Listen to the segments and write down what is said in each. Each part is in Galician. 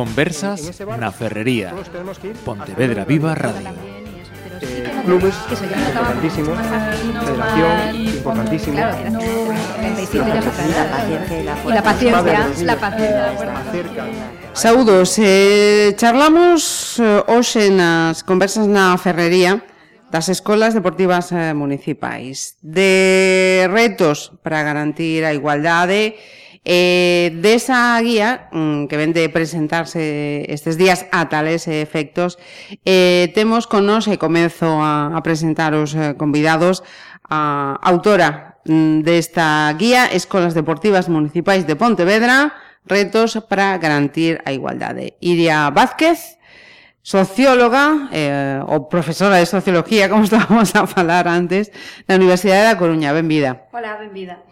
Conversas na Ferrería. Pontevedra Viva Radio. Eh, clubes importantísimos, federación importantísimo. Claro, no, y la paciencia, la paciencia. Saúdos, eh, charlamos eh, hoxe nas conversas na ferrería das escolas deportivas eh, municipais de retos para garantir a igualdade e Eh, desa guía mm, que vende presentarse estes días a tales efectos, eh, temos con nos e comezo a, a presentar os eh, convidados a autora mm, desta guía Escolas Deportivas Municipais de Pontevedra, retos para garantir a igualdade. Iria Vázquez, socióloga eh, ou profesora de sociología, como estábamos a falar antes, na Universidade da Coruña. Benvida. Hola, benvida.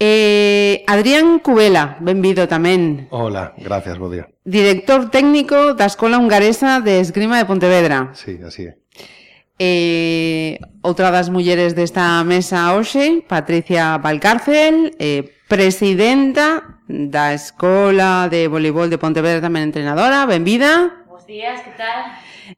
Eh, Adrián Cubela, benvido tamén. Hola, gracias, bo día. Director técnico da Escola Hungaresa de Esgrima de Pontevedra. Sí, así é. Eh, outra das mulleres desta mesa hoxe, Patricia Valcárcel, eh, presidenta da Escola de Voleibol de Pontevedra, tamén entrenadora. Benvida días, que tal?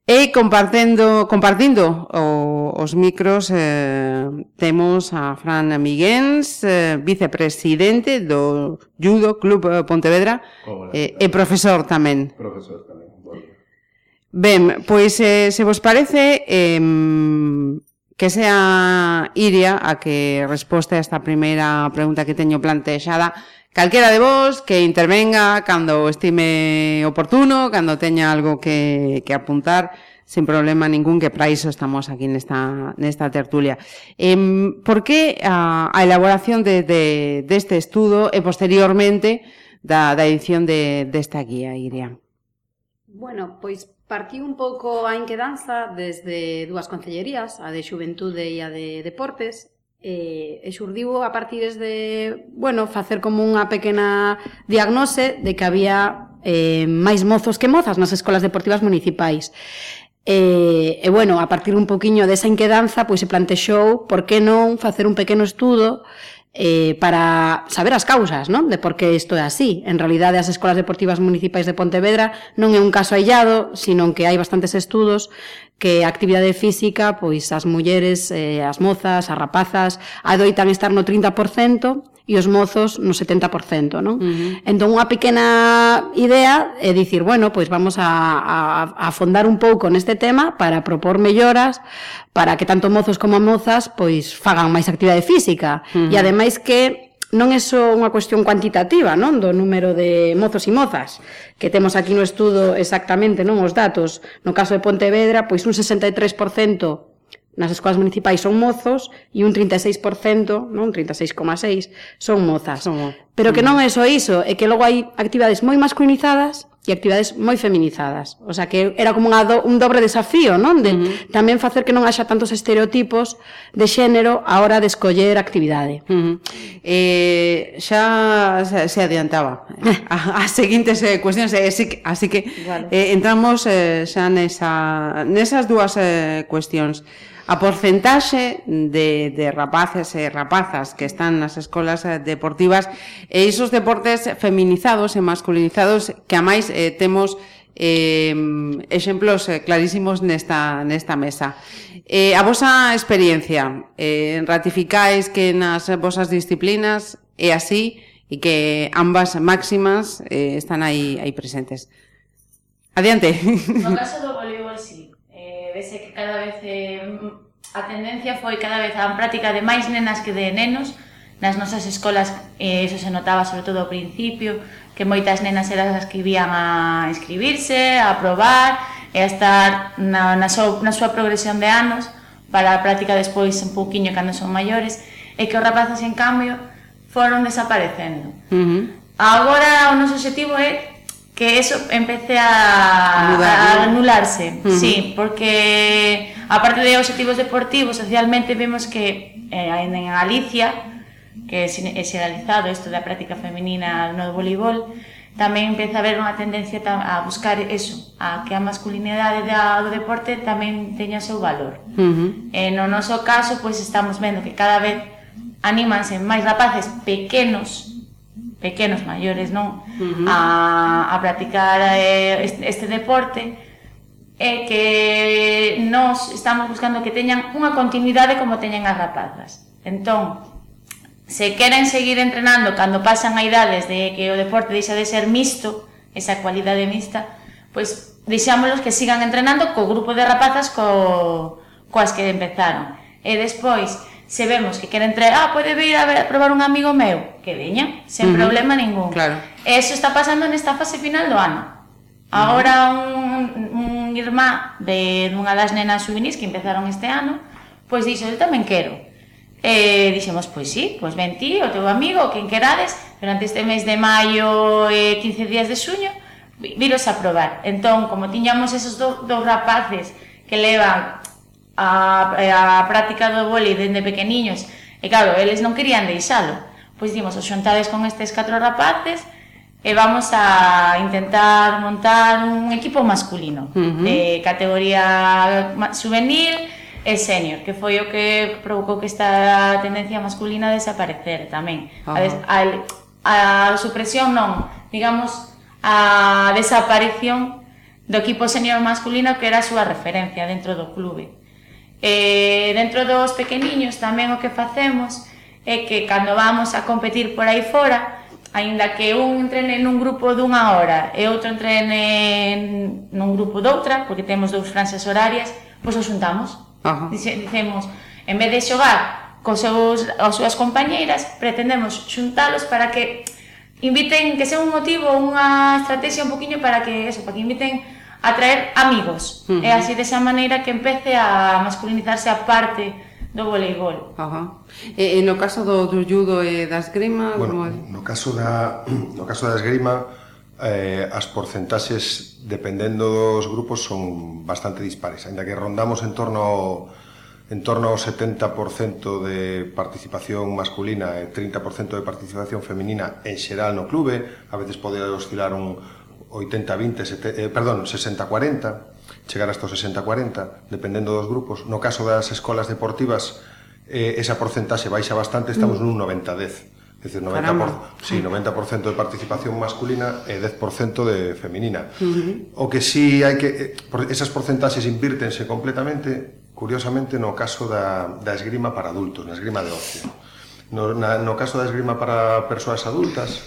E compartendo, compartindo o, os micros eh, temos a Fran Miguens, eh, vicepresidente do Judo Club eh, Pontevedra Hola, eh, e profesor tamén. Profesor tamén, bueno. Ben, pois eh, se vos parece, eh, que sea Iria a que resposte a esta primeira pregunta que teño plantexada calquera de vos que intervenga cando estime oportuno, cando teña algo que, que apuntar, sin problema ningún que para iso estamos aquí nesta, nesta tertulia. Eh, por que a, a elaboración de, de, deste de estudo e posteriormente da, da edición de, desta de guía, Iria? Bueno, pois Partiu un pouco a inquedanza desde dúas concellerías, a de Xuventude e a de Deportes, e, e xurdiu a partir de, bueno, facer como unha pequena diagnose de que había eh, máis mozos que mozas nas escolas deportivas municipais. E, e bueno, a partir un poquinho desa inquedanza, pois se plantexou por que non facer un pequeno estudo eh, para saber as causas, non? De por que isto é así. En realidade, as escolas deportivas municipais de Pontevedra non é un caso aillado, sino que hai bastantes estudos que a actividade física, pois as mulleres, eh, as mozas, as rapazas, adoitan estar no 30% e os mozos no 70%, non? Uh -huh. Entón, unha pequena idea é dicir, bueno, pois vamos a, a, a afondar un pouco neste tema para propor melloras para que tanto mozos como mozas pois fagan máis actividade física uh -huh. e ademais que non é só unha cuestión cuantitativa, non, do número de mozos e mozas, que temos aquí no estudo exactamente, non, os datos. No caso de Pontevedra, pois un 63% nas escolas municipais son mozos e un 36%, non, un 36,6 son mozas. Son, Pero que non é só iso, é que logo hai actividades moi masculinizadas e actividades moi feminizadas. O sea, que era como unha do, un dobre desafío, non? De uh -huh. tamén facer que non haxa tantos estereotipos de xénero a hora de escoller actividade. Uh -huh. Eh, xa se, se adiantaba a seguintes eh, cuestións, eh, así, así que vale. eh, entramos eh, xa nesa, nesas dúas eh, cuestións. A porcentaxe de, de rapaces e rapazas que están nas escolas eh, deportivas e isos deportes feminizados e masculinizados que a máis eh, temos eh, exemplos eh, clarísimos nesta, nesta mesa. Eh, a vosa experiencia, eh, ratificáis que nas vosas disciplinas é así e que ambas máximas eh, están aí, aí presentes. Adiante. No caso do voleibol, sí, vese que cada vez eh, a tendencia foi cada vez a práctica de máis nenas que de nenos nas nosas escolas eh, eso se notaba sobre todo ao principio que moitas nenas eran as que vían a inscribirse, a probar e a estar na, na, so, na súa progresión de anos para a práctica despois un pouquiño cando son maiores e que os rapazes en cambio foron desaparecendo uh -huh. agora o noso objetivo é que eso empece a, a anularse, uh -huh. sí, porque aparte de objetivos deportivos, socialmente vemos que eh, en Galicia, que é xeralizado isto da práctica feminina no voleibol, tamén empeza a haber unha tendencia a buscar eso, a que a masculinidade do deporte tamén teña o seu valor. Uh eh, -huh. E no noso caso, pois estamos vendo que cada vez anímanse máis rapaces pequenos pequenos, maiores, non, uh -huh. a, a practicar eh, este, este deporte é que nós estamos buscando que teñan unha continuidade como teñen as rapazas. Entón, se queren seguir entrenando cando pasan a idades de que o deporte deixa de ser mixto, esa cualidade mixta, pois deixámolos que sigan entrenando co grupo de rapazas co, coas que empezaron. E despois, se vemos que queren traer, ah, pode vir a, ver, a probar un amigo meu, que veña, sen uh -huh. problema ningún. Claro. E está pasando nesta fase final do ano. Agora un, un irmá de dunha das nenas juvenis que empezaron este ano, pois dixo, eu tamén quero. E dixemos, pois sí, pois ven ti, o teu amigo, quen querades, durante este mes de maio e 15 días de xuño, viros a probar. Entón, como tiñamos esos do, dos rapaces que levan a, eh, a práctica do vólei dende pequeniños, e claro, eles non querían deixalo. Pois dimos, os xontades con estes catro rapaces, e vamos a intentar montar un equipo masculino uh -huh. de categoría juvenil e senior, que foi o que provocou que esta tendencia masculina desaparecer tamén. Uh -huh. a, a, a supresión non, digamos a desaparición do equipo senior masculino que era a súa referencia dentro do clube. E dentro dos pequeniños tamén o que facemos é que cando vamos a competir por aí fora, aínda que un entrene nun grupo dunha hora e outro entrene nun grupo doutra, porque temos dous franxas horarias, pois os juntamos. Ajá. Dice, dicemos, en vez de xogar cos seus, as súas compañeiras, pretendemos xuntalos para que inviten, que sea un motivo, unha estrategia un poquinho para que, eso, para que inviten atraer amigos. Uh -huh. E así desa maneira que empece a masculinizarse a parte do voleibol. Ajá. E, e no caso do, do judo e da esgrima, bueno, como é? No caso da no caso da esgrima, eh as porcentaxes dependendo dos grupos son bastante dispares, aínda que rondamos en torno ao en torno ao 70% de participación masculina e 30% de participación feminina en xeral no clube, a veces pode oscilar un 80-20, eh, perdón, 60-40, chegar hasta o 60-40, dependendo dos grupos. No caso das escolas deportivas, eh, esa porcentaxe baixa bastante, estamos mm. nun 90-10. É dicir, 90%, por, sí, 90% de participación masculina e 10% de feminina. Uh -huh. O que sí hai que... Eh, esas porcentaxes invírtense completamente, curiosamente, no caso da, da esgrima para adultos, na esgrima de ocio. No, na, no caso da esgrima para persoas adultas,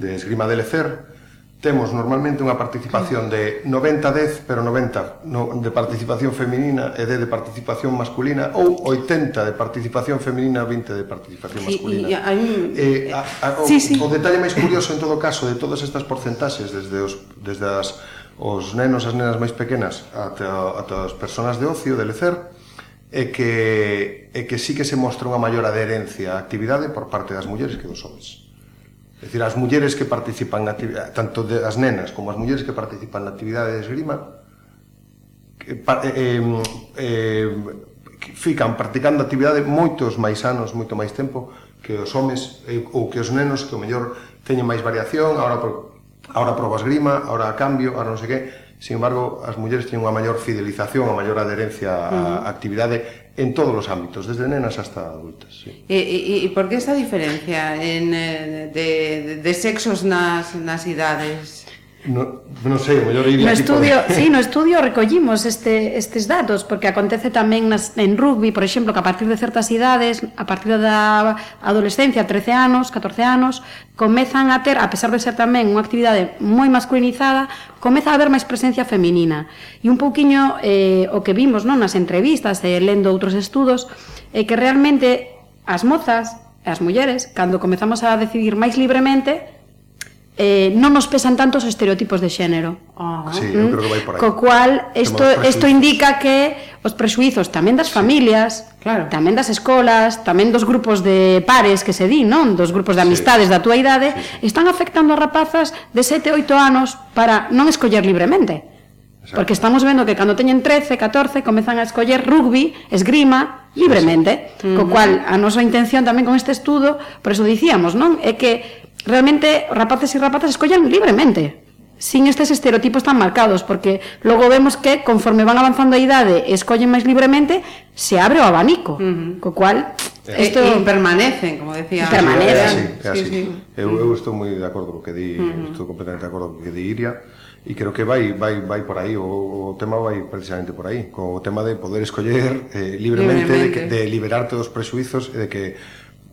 de esgrima de lecer, temos normalmente unha participación de 90-10, pero 90 no, de participación feminina e 10 de participación masculina ou 80 de participación feminina, 20 de participación masculina. Sí, e, hay... eh, a, a, o, sí, sí. o detalle máis curioso en todo caso de todas estas porcentaxes desde os desde as os nenos as nenas máis pequenas ata, ata as persoas de ocio, de lecer, é que, é que sí que se mostra unha maior adherencia á actividade por parte das mulleres que dos homens. É dicir, as mulleres que participan na actividade, tanto de, as nenas como as mulleres que participan na actividade de esgrima, que, pa, eh, eh, eh, que fican practicando actividade moitos máis anos, moito máis tempo, que os homes eh, ou que os nenos que o mellor teñen máis variación, agora, por, agora probas esgrima, agora cambio, agora non sei que, Sin embargo, as mulleres teñen unha maior fidelización, unha maior adherencia á uh -huh. actividade en todos os ámbitos, desde nenas hasta adultas. Sí. E, e, e por que esta diferencia en, de, de, de sexos nas, nas idades? No, non sei, o mellor iría no estudio, por... sí, no estudio recollimos este, estes datos porque acontece tamén nas, en rugby, por exemplo, que a partir de certas idades, a partir da adolescencia, 13 anos, 14 anos, comezan a ter, a pesar de ser tamén unha actividade moi masculinizada, comeza a haber máis presencia feminina. E un pouquiño eh, o que vimos non nas entrevistas e eh, lendo outros estudos é eh, que realmente as mozas, as mulleres, cando comezamos a decidir máis libremente, eh, non nos pesan tanto os estereotipos de xénero. Ah, sí, eu mm. creo que vai por aí. Co cual, isto, isto indica que os presuizos tamén das familias, sí, claro. tamén das escolas, tamén dos grupos de pares que se di, non? Dos grupos de amistades sí. da túa idade, sí. están afectando a rapazas de 7, 8 anos para non escoller libremente. Exacto. Porque estamos vendo que cando teñen 13, 14, comezan a escoller rugby, esgrima, libremente. Sí, sí. Co cual, a nosa intención tamén con este estudo, por eso dicíamos, non? É que realmente rapaces e rapazas escollan libremente sin estes estereotipos tan marcados, porque logo vemos que conforme van avanzando a idade e escollen máis libremente, se abre o abanico, uh -huh. co cual isto e, e permanecen, como decía. Permanecen. É así, é así. Sí, sí. Eu, eu estou moi de acordo co que di, uh -huh. estou completamente de acordo co que di Iria e creo que vai vai vai por aí, o, o tema vai precisamente por aí, co tema de poder escoller eh, libremente, libremente. De, que, de liberarte dos prexuizos e de que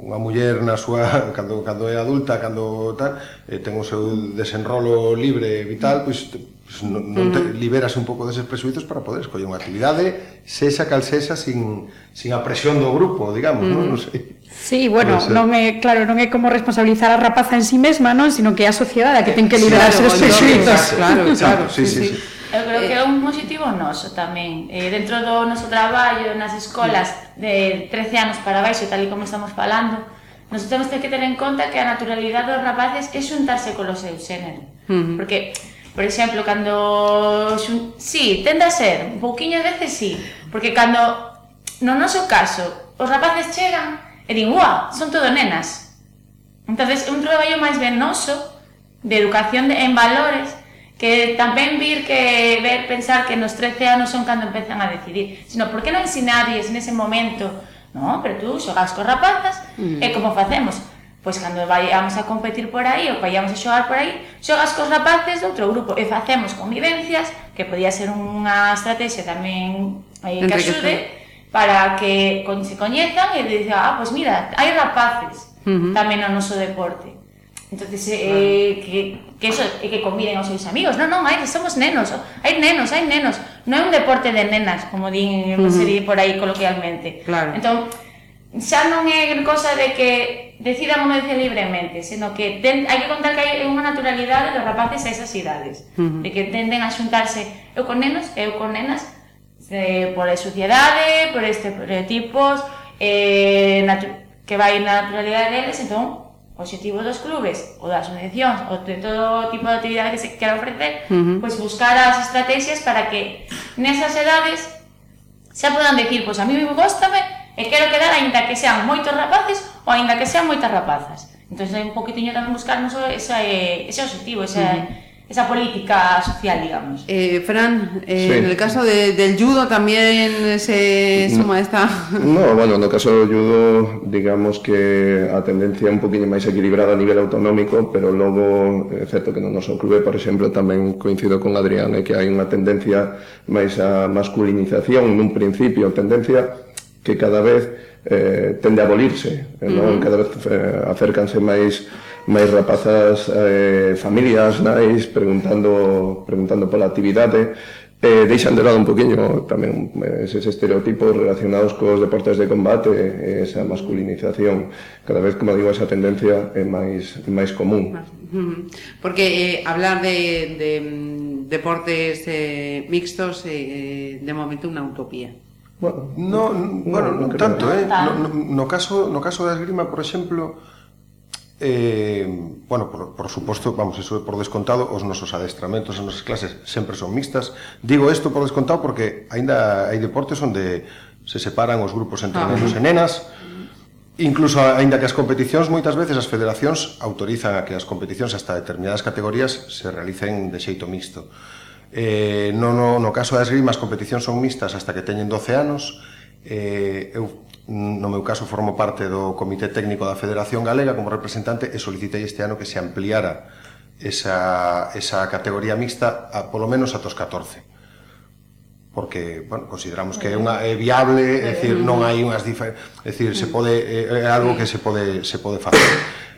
unha muller na súa cando cando é adulta, cando tal, eh, ten o seu desenrolo libre vital, pois pues, non, non te, mm. liberas un pouco deses presuizos para poder escoller unha actividade sexa cal sexa sin, sin a presión do grupo, digamos, mm. non, non sei. Sí, bueno, non é, claro, non é como responsabilizar a rapaza en sí mesma, non, sino que é a sociedade a que eh, ten que liberarse claro, dos presuizos. Claro, claro, claro, sí, sí. sí. sí. Eu creo que é eh, un positivo noso tamén. Eh, dentro do noso traballo nas escolas de 13 anos para baixo, tal e como estamos falando, nos temos que ter en conta que a naturalidade dos rapaces é xuntarse co seu xénero. Uh -huh. Porque, por exemplo, cando... Xun... Sí, tende a ser, un pouquiño veces sí. Porque cando, no noso caso, os rapaces chegan e din, ua, son todo nenas. Entonces, é un traballo máis ben noso de educación de, en valores que tamén vir que ver pensar que nos 13 anos son cando empezan a decidir, sino por que non ensinades nese momento, no, pero tú xogas cos rapazas mm. e como facemos? Pois cando vayamos a competir por aí ou vayamos a xogar por aí, xogas cos rapaces de outro grupo e facemos convivencias, que podía ser unha estrategia tamén eh, que axude para que se coñezan e dicen, ah, pois pues mira, hai rapaces uh -huh. tamén no noso deporte Entonces, eh, que, que eso, e que conviden aos seus amigos. Non, non, hai, somos nenos, oh, hai nenos, hai nenos. Non é un deporte de nenas, como din, uh -huh. por aí coloquialmente. Claro. Entón, xa non é cosa de que decidan unha decir libremente, sino que ten, hai que contar que hai unha naturalidade dos rapaces a esas idades, uh -huh. de que tenden a xuntarse eu con nenos, eu con nenas, eh, eh, de, por a sociedade, por estereotipos, eh, que vai na naturalidade deles, entón obxectivos dos clubes ou das asociacións ou de todo tipo de actividade que se quera ofrecer, uh -huh. pois buscar as estrategias para que nesas edades xa podan decir, pois a mí me gostame e quero quedar aínda que sean moitos rapaces ou aínda que sean moitas rapazas. Entón, un poquitiño tamén buscarnos ese, ese objetivo, ese, uh -huh esa política social, digamos. Eh, Fran, eh, sí. en el caso de, del judo también se suma esta... No, bueno, no caso do judo, digamos que a tendencia un poquinho máis equilibrada a nivel autonómico, pero logo, é certo que no noso clube, por exemplo, tamén coincido con Adrián, é que hai unha tendencia máis a masculinización nun principio, tendencia que cada vez eh, tende a abolirse, eh, non? Uh -huh. cada vez eh, acércanse máis máis rapazas, eh, familias, nais, preguntando, preguntando pola actividade, eh, deixan de lado un poquinho tamén eh, eses estereotipos relacionados cos deportes de combate, esa masculinización, cada vez, como digo, esa tendencia é máis, máis común. Porque eh, hablar de, de mm, deportes eh, mixtos eh, eh de momento unha utopía. Bueno, no, no, bueno, no, no tanto, eh. No, no, no caso no caso da esgrima, por exemplo, Eh, bueno, por, por suposto, vamos, iso por descontado, os nosos adestramentos, as nosas clases sempre son mixtas. Digo isto por descontado porque aínda hai deportes onde se separan os grupos entre ah, nenos e nenas, Incluso, aínda que as competicións, moitas veces as federacións autorizan a que as competicións hasta determinadas categorías se realicen de xeito mixto. Eh, no, no, no caso das esgrima as competicións son mixtas hasta que teñen 12 anos. Eh, eu No meu caso formo parte do Comité Técnico da Federación Galega como representante e solicitei este ano que se ampliara esa, esa categoría mixta a polo menos ata os 14 porque, bueno, consideramos que é unha é viable, é dicir, non hai unhas difer... é dicir, se pode é algo que se pode se pode facer.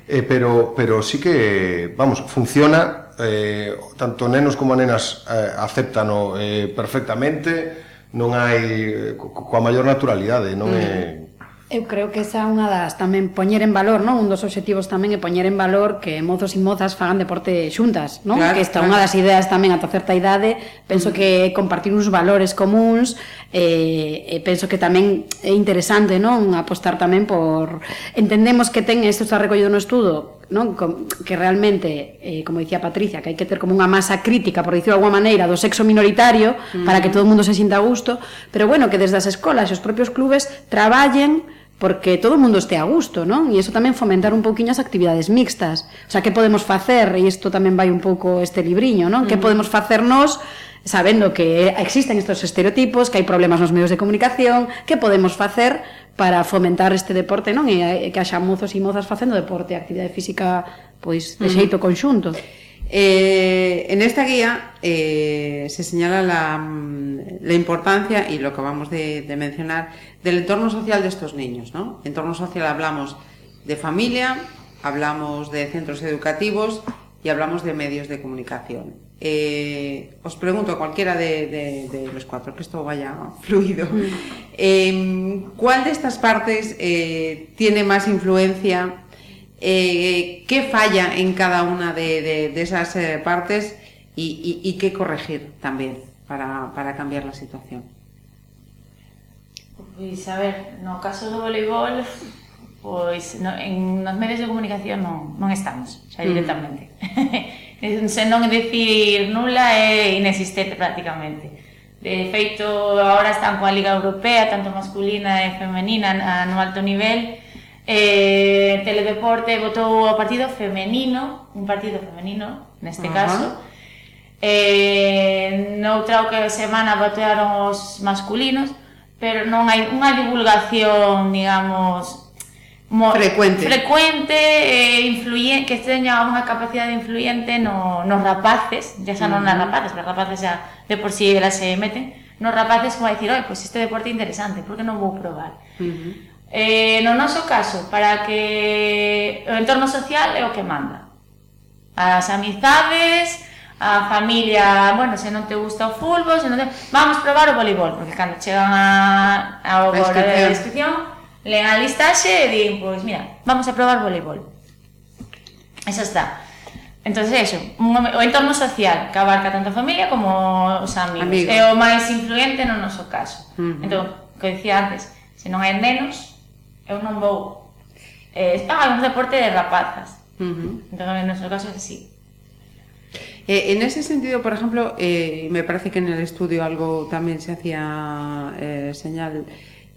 Eh, pero pero sí que, vamos, funciona eh, tanto nenos como nenas eh, aceptano eh, perfectamente non hai coa maior naturalidade, non mm. é Eu creo que esa é unha das tamén poñer en valor, non? Un dos obxectivos tamén é poñer en valor que mozos e mozas fagan deporte xuntas, non? Claro, que esta claro. unha das ideas tamén ata certa idade, penso mm. que compartir uns valores comuns eh, e penso que tamén é interesante, non? Apostar tamén por entendemos que ten isto está recollido no estudo, non que realmente, eh, como dicía Patricia, que hai que ter como unha masa crítica, por dicirlo de alguma maneira, do sexo minoritario, mm. para que todo o mundo se sinta a gusto, pero bueno, que desde as escolas e os propios clubes traballen porque todo o mundo este a gusto, non? E iso tamén fomentar un pouquiño as actividades mixtas. O sea, que podemos facer? E isto tamén vai un pouco este libriño, non? Mm. Que podemos facer nós sabendo que existen estos estereotipos, que hai problemas nos medios de comunicación, que podemos facer para fomentar este deporte, non? E eh, que haxa mozos e mozas facendo deporte, actividade física, pois, de xeito conxunto. Eh, en esta guía eh, se señala la, la importancia y lo que acabamos de, de mencionar del entorno social de estos niños. ¿no? Entorno social hablamos de familia, hablamos de centros educativos y hablamos de medios de comunicación. Eh, os pregunto a cualquiera de, de, de, los cuatro, que esto vaya fluido, eh, ¿cuál de estas partes eh, tiene más influencia eh, qué falla en cada una de, de, de esas eh, partes y, y, y, qué corregir también para, para cambiar la situación. Pois, a ver, no caso do voleibol, pois no, en nos medios de comunicación non, non estamos, xa directamente. Mm. sen non decir nula é inexistente prácticamente. De feito, agora están coa Liga Europea, tanto masculina e femenina no alto nivel, eh, Teledeporte votou ao partido femenino, un partido femenino, neste uh -huh. caso, eh, noutra que semana votaron os masculinos, pero non hai unha divulgación, digamos, frecuente frecuente eh, influye, que este llamamos a capacidade influyente no, nos rapaces, ya xa non nas rapaces, as rapaces xa de por si sí elas se meten, nos rapaces como a dicir, oi, pois pues este deporte é interesante, por que non vou probar? Uh -huh. Eh, no noso caso, para que o entorno social é o que manda. As amizades, a familia, bueno, se non te gusta o fútbol, se non te... vamos probar o voleibol, porque cando chegan a, ao a hora de inscripción leen a listaxe e din, pois mira, vamos a probar voleibol. Esa está. Entonces, eso, o entorno social que abarca tanto a familia como os amigos. amigos. É o máis influente no noso caso. Uh -huh. Entón, que dicía antes, se non hai nenos, eu non vou. Eh, ah, un deporte de rapazas. Uh -huh. Entón, en noso caso é así. Eh, en ese sentido, por ejemplo, eh, me parece que en el estudio algo también se hacía eh, señal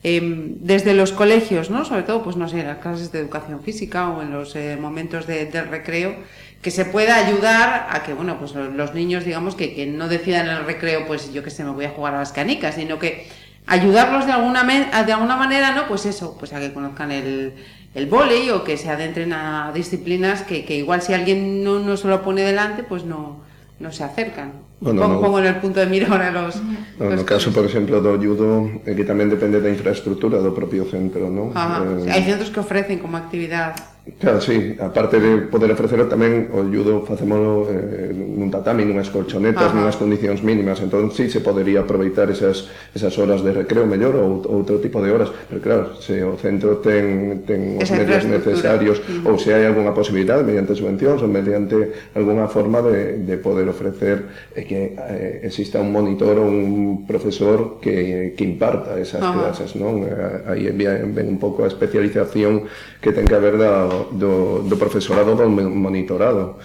eh, desde los colegios, ¿no? sobre todo, pues no sé, en las clases de educación física o en los eh, momentos de, del recreo, que se pueda ayudar a que, bueno, pues los niños, digamos, que, que no decidan en el recreo, pues yo que sé, me voy a jugar a las canicas, sino que ayudarlos de alguna, de alguna manera, ¿no? Pues eso, pues a que conozcan el, el volei o que se adentren a disciplinas que, que igual si alguien no, no se lo pone delante, pues no, no se acercan. Bueno, Pon, no. Pongo en el punto de mira ahora los... No, los no caso, por exemplo, do judo, é eh, que tamén depende da infraestructura do propio centro, non? Eh... Hai centros que ofrecen como actividade Claro, sí, aparte de poder ofrecer tamén o judo facémolo eh, nun tatami, nunhas colchonetas, Ajá. nunhas condicións mínimas, entón sí se podería aproveitar esas, esas horas de recreo mellor ou outro tipo de horas, pero claro, se o centro ten, ten os Esa medios necesarios mm. ou se hai algunha posibilidade mediante subvencións ou mediante algunha forma de, de poder ofrecer eh, que eh, exista un monitor ou un profesor que, que imparta esas Ajá. clases, non? Aí ven un pouco a especialización que ten que haber da do, do profesorado do monitorado.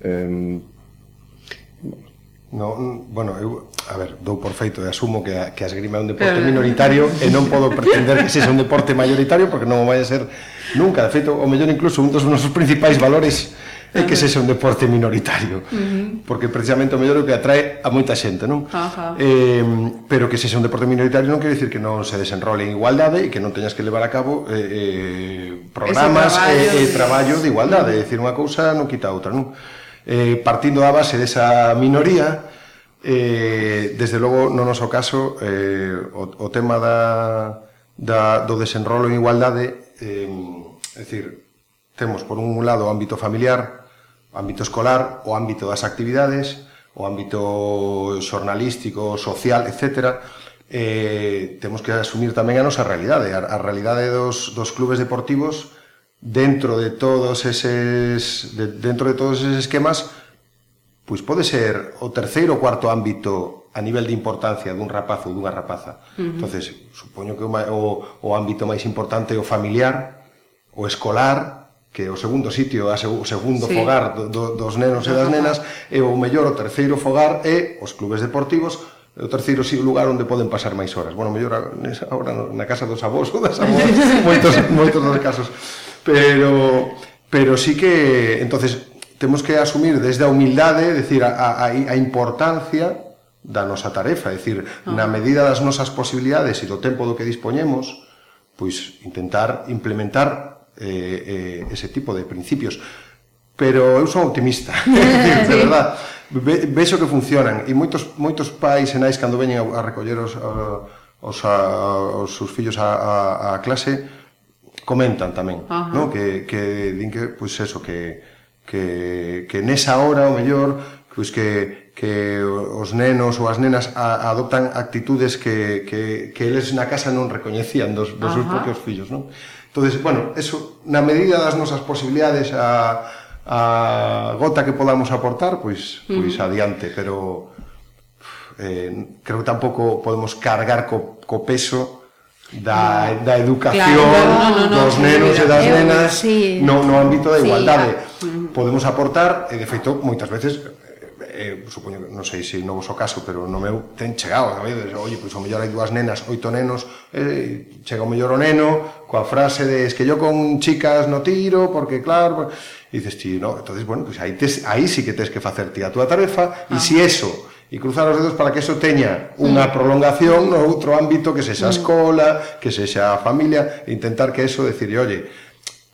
Eh, No, bueno, eu, a ver, dou por feito e asumo que a, que a esgrima é un deporte minoritario e non podo pretender que sexa un deporte maioritario porque non vai a ser nunca, de feito, o mellor incluso un dos nosos principais valores é que sexa un deporte minoritario, uh -huh. porque precisamente o mellor é o que atrae a moita xente, non? Ajá. Eh, pero que sexa un deporte minoritario non quere dicir que non se desenrole en igualdade e que non teñas que levar a cabo eh, eh, programas e eh, eh, traballo de igualdade, é dicir, unha cousa non quita a outra, non? Eh, partindo da base desa minoría, eh, desde logo, no noso caso, eh, o, o tema da, da, do desenrolo en igualdade, eh, é dicir, Temos, por un lado, o ámbito familiar, o ámbito escolar, o ámbito das actividades, o ámbito xornalístico, social, etcétera, eh, temos que asumir tamén a nosa realidade, a, a realidade dos, dos clubes deportivos dentro de todos eses de, dentro de todos eses esquemas pois pode ser o terceiro ou cuarto ámbito a nivel de importancia dun rapaz ou dunha rapaza. Uh -huh. Entonces, supoño que o, o, o ámbito máis importante é o familiar, o escolar, que o segundo sitio, a seg o segundo sí. fogar do, dos nenos e das nenas, e o mellor o terceiro fogar é os clubes deportivos, o terceiro sí, lugar onde poden pasar máis horas. Bueno, mellor agora na casa dos avós ou das avós, moitos, moitos dos casos. Pero, pero sí que, entonces, temos que asumir desde a humildade, decir, a, a, a importancia da nosa tarefa, é dicir, ah. na medida das nosas posibilidades e do tempo do que dispoñemos, pois intentar implementar eh, eh, ese tipo de principios. Pero eu son optimista, de verdad. Ve, vexo que funcionan e moitos moitos pais e nais cando veñen a, a recoller os a, os, a, os seus fillos a, a, a clase comentan tamén, Ajá. no? Que que din que pois pues eso que que que nesa hora o mellor pois pues que que os nenos ou as nenas a, adoptan actitudes que, que, que eles na casa non recoñecían dos, dos seus propios fillos, non? entonces bueno, eso na medida das nosas posibilidades a, a gota que podamos aportar, pois, pois uh -huh. adiante, pero eh, creo que tampouco podemos cargar co, co peso da, da educación claro, no, no, dos nenos e das nenas sí. no, no ámbito da igualdade. Sí, podemos aportar, e de feito, moitas veces eh, supoño que non sei se non vos o caso, pero no meu ten chegado, a ver, oye, pois o mellor hai dúas nenas, oito nenos, eh, chega o mellor o neno coa frase de es que yo con chicas no tiro, porque claro, e dices ti, no, entonces bueno, pois pues aí tes, aí sí que tes que facer ti a túa tarefa, e ah. si eso e cruzar os dedos para que eso teña unha prolongación no outro ámbito que sexa a mm. escola, que sexa a familia, e intentar que eso decir, oye,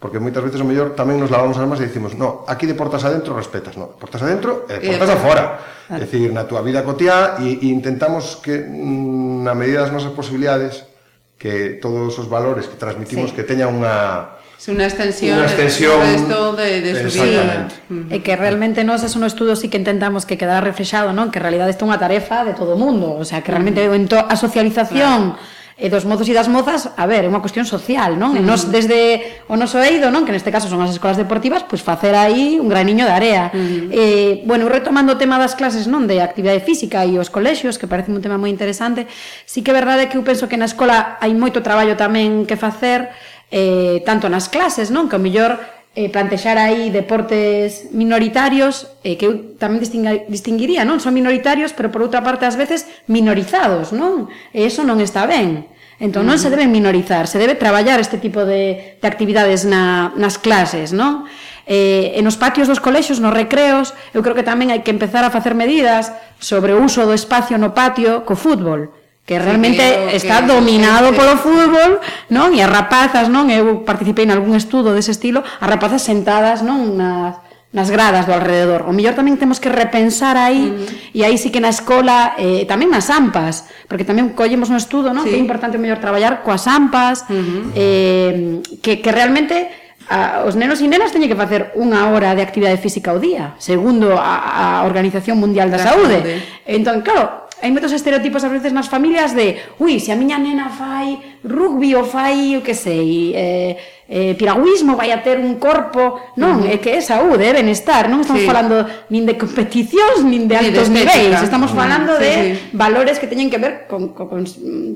Porque moitas veces o mellor tamén nos lavamos as mans e dicimos, no, aquí de portas adentro respetas, no, portas adentro e eh, portas afora. É dicir, na túa vida cotiá e, e intentamos que mm, na medida das nosas posibilidades que todos os valores que transmitimos sí. que teña unha unha extensión, una extensión resto de, de su vida. Mm. E que realmente nós es un estudo sí que intentamos que quedara reflexado, non? Que en realidad isto é unha tarefa de todo o mundo, o sea, que realmente mm. a socialización claro e dos mozos e das mozas, a ver, é unha cuestión social, non? Uh -huh. Nos desde o noso eido, non, que neste caso son as escolas deportivas, pois facer aí un graniño de area. Uh -huh. Eh, bueno, retomando o tema das clases, non, de actividade física e os colexios, que parece un tema moi interesante, sí que é verdade que eu penso que na escola hai moito traballo tamén que facer, eh, tanto nas clases, non? Que o mellor eh, plantexar aí deportes minoritarios eh, que eu tamén distinguiría, non? Son minoritarios, pero por outra parte ás veces minorizados, non? E eso non está ben. Entón non se mm. deben minorizar, se debe traballar este tipo de, de actividades na, nas clases, non? Eh, e nos patios dos colexos, nos recreos, eu creo que tamén hai que empezar a facer medidas sobre o uso do espacio no patio co fútbol que realmente sí, está que dominado que... polo fútbol, non? E as rapazas, non? Eu participei en algún estudo dese estilo, as rapazas sentadas, non? Nas, nas gradas do alrededor. O mellor tamén temos que repensar aí uh -huh. e aí sí que na escola eh, tamén nas ampas, porque tamén collemos un estudo, non? Sí. Que é importante o mellor traballar coas ampas, uh -huh. eh, que, que realmente a, os nenos e nenas teñen que facer unha hora de actividade física ao día, segundo a, a Organización Mundial da, da Saúde. Saúde. Entón, claro, hai moitos estereotipos a veces nas familias de ui, se a miña nena fai rugby ou fai, o que sei, eh, eh, piragüismo, vai a ter un corpo, non, uh -huh. é que é saúde, é benestar, non estamos sí. falando nin de competicións, nin de altos sí, niveis, estamos falando uh -huh. sí, de sí. valores que teñen que ver con, con, con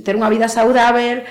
ter unha vida saudável